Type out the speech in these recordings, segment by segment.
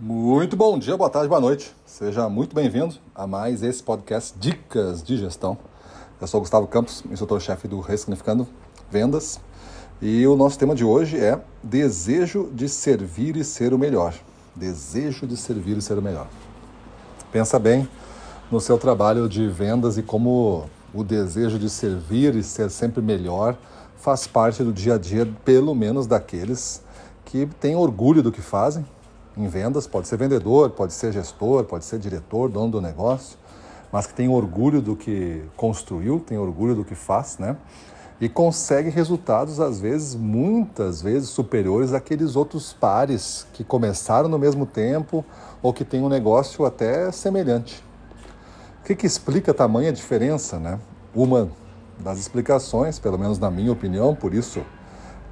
Muito bom dia, boa tarde, boa noite. Seja muito bem-vindo a mais esse podcast Dicas de Gestão. Eu sou Gustavo Campos, instrutor-chefe do Ressignificando Vendas. E o nosso tema de hoje é desejo de servir e ser o melhor. Desejo de servir e ser o melhor. Pensa bem no seu trabalho de vendas e como o desejo de servir e ser sempre melhor faz parte do dia a dia, pelo menos daqueles que têm orgulho do que fazem em vendas. Pode ser vendedor, pode ser gestor, pode ser diretor, dono do negócio, mas que tem orgulho do que construiu, tem orgulho do que faz, né? E consegue resultados, às vezes, muitas vezes superiores àqueles outros pares que começaram no mesmo tempo ou que têm um negócio até semelhante. O que, que explica a tamanha diferença, né? Uma das explicações, pelo menos na minha opinião, por isso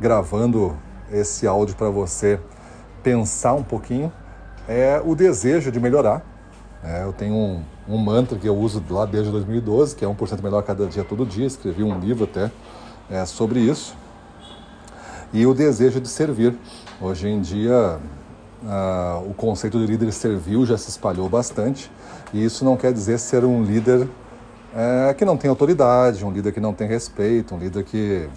gravando esse áudio para você pensar um pouquinho, é o desejo de melhorar. É, eu tenho um, um, mantra que eu uso lá desde 2012, que é 1% melhor cada dia, todo dia. Escrevi um livro até é, sobre isso. E o desejo de servir. Hoje em dia, Uh, o conceito de líder servil já se espalhou bastante, e isso não quer dizer ser um líder é, que não tem autoridade, um líder que não tem respeito, um líder que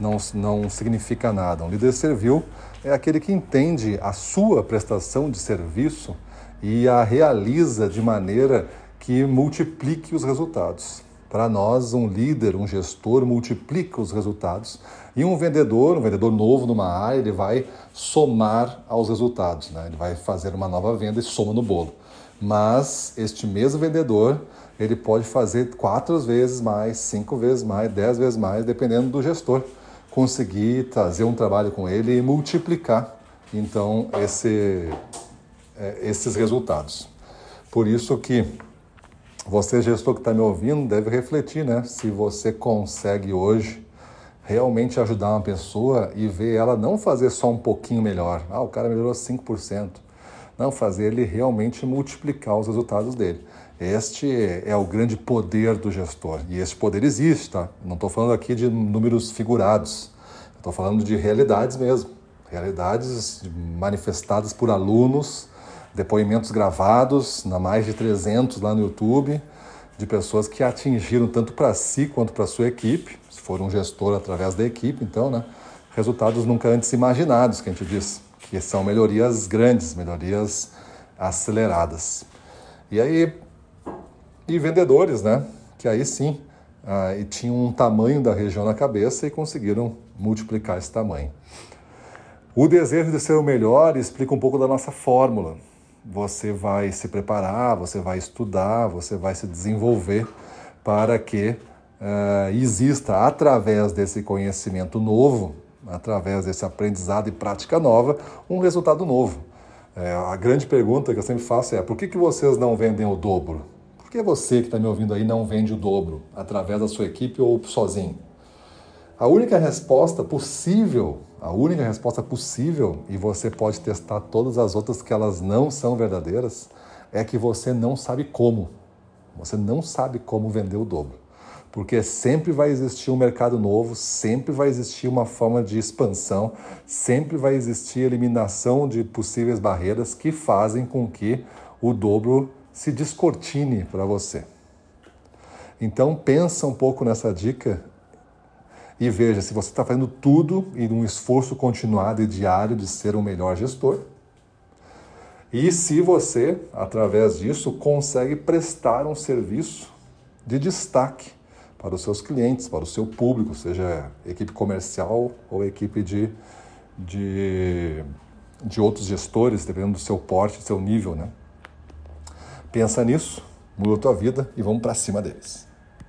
não, não significa nada. Um líder servil é aquele que entende a sua prestação de serviço e a realiza de maneira que multiplique os resultados. Para nós, um líder, um gestor multiplica os resultados e um vendedor, um vendedor novo numa área, ele vai somar aos resultados, né? ele vai fazer uma nova venda e soma no bolo. Mas este mesmo vendedor, ele pode fazer quatro vezes mais, cinco vezes mais, dez vezes mais, dependendo do gestor. Conseguir trazer um trabalho com ele e multiplicar, então, esse, é, esses resultados. Por isso que você, gestor que está me ouvindo, deve refletir, né? Se você consegue hoje realmente ajudar uma pessoa e ver ela não fazer só um pouquinho melhor. Ah, o cara melhorou 5%. Não, fazer ele realmente multiplicar os resultados dele. Este é o grande poder do gestor. E esse poder existe, tá? Não estou falando aqui de números figurados. Estou falando de realidades mesmo. Realidades manifestadas por alunos depoimentos gravados, na mais de 300 lá no YouTube, de pessoas que atingiram tanto para si quanto para sua equipe, se for um gestor através da equipe, então, né? Resultados nunca antes imaginados, que a gente diz, que são melhorias grandes, melhorias aceleradas. E aí, e vendedores, né? Que aí sim, ah, e tinham um tamanho da região na cabeça e conseguiram multiplicar esse tamanho. O desejo de ser o melhor explica um pouco da nossa fórmula você vai se preparar, você vai estudar, você vai se desenvolver para que uh, exista, através desse conhecimento novo, através desse aprendizado e prática nova, um resultado novo. É, a grande pergunta que eu sempre faço é: por que, que vocês não vendem o dobro? Por que você que está me ouvindo aí não vende o dobro através da sua equipe ou sozinho? A única resposta possível, a única resposta possível, e você pode testar todas as outras que elas não são verdadeiras, é que você não sabe como. Você não sabe como vender o dobro. Porque sempre vai existir um mercado novo, sempre vai existir uma forma de expansão, sempre vai existir eliminação de possíveis barreiras que fazem com que o dobro se descortine para você. Então pensa um pouco nessa dica e veja se você está fazendo tudo em um esforço continuado e diário de ser um melhor gestor. E se você, através disso, consegue prestar um serviço de destaque para os seus clientes, para o seu público, seja equipe comercial ou equipe de, de, de outros gestores, dependendo do seu porte, do seu nível. Né? Pensa nisso, muda a tua vida e vamos para cima deles.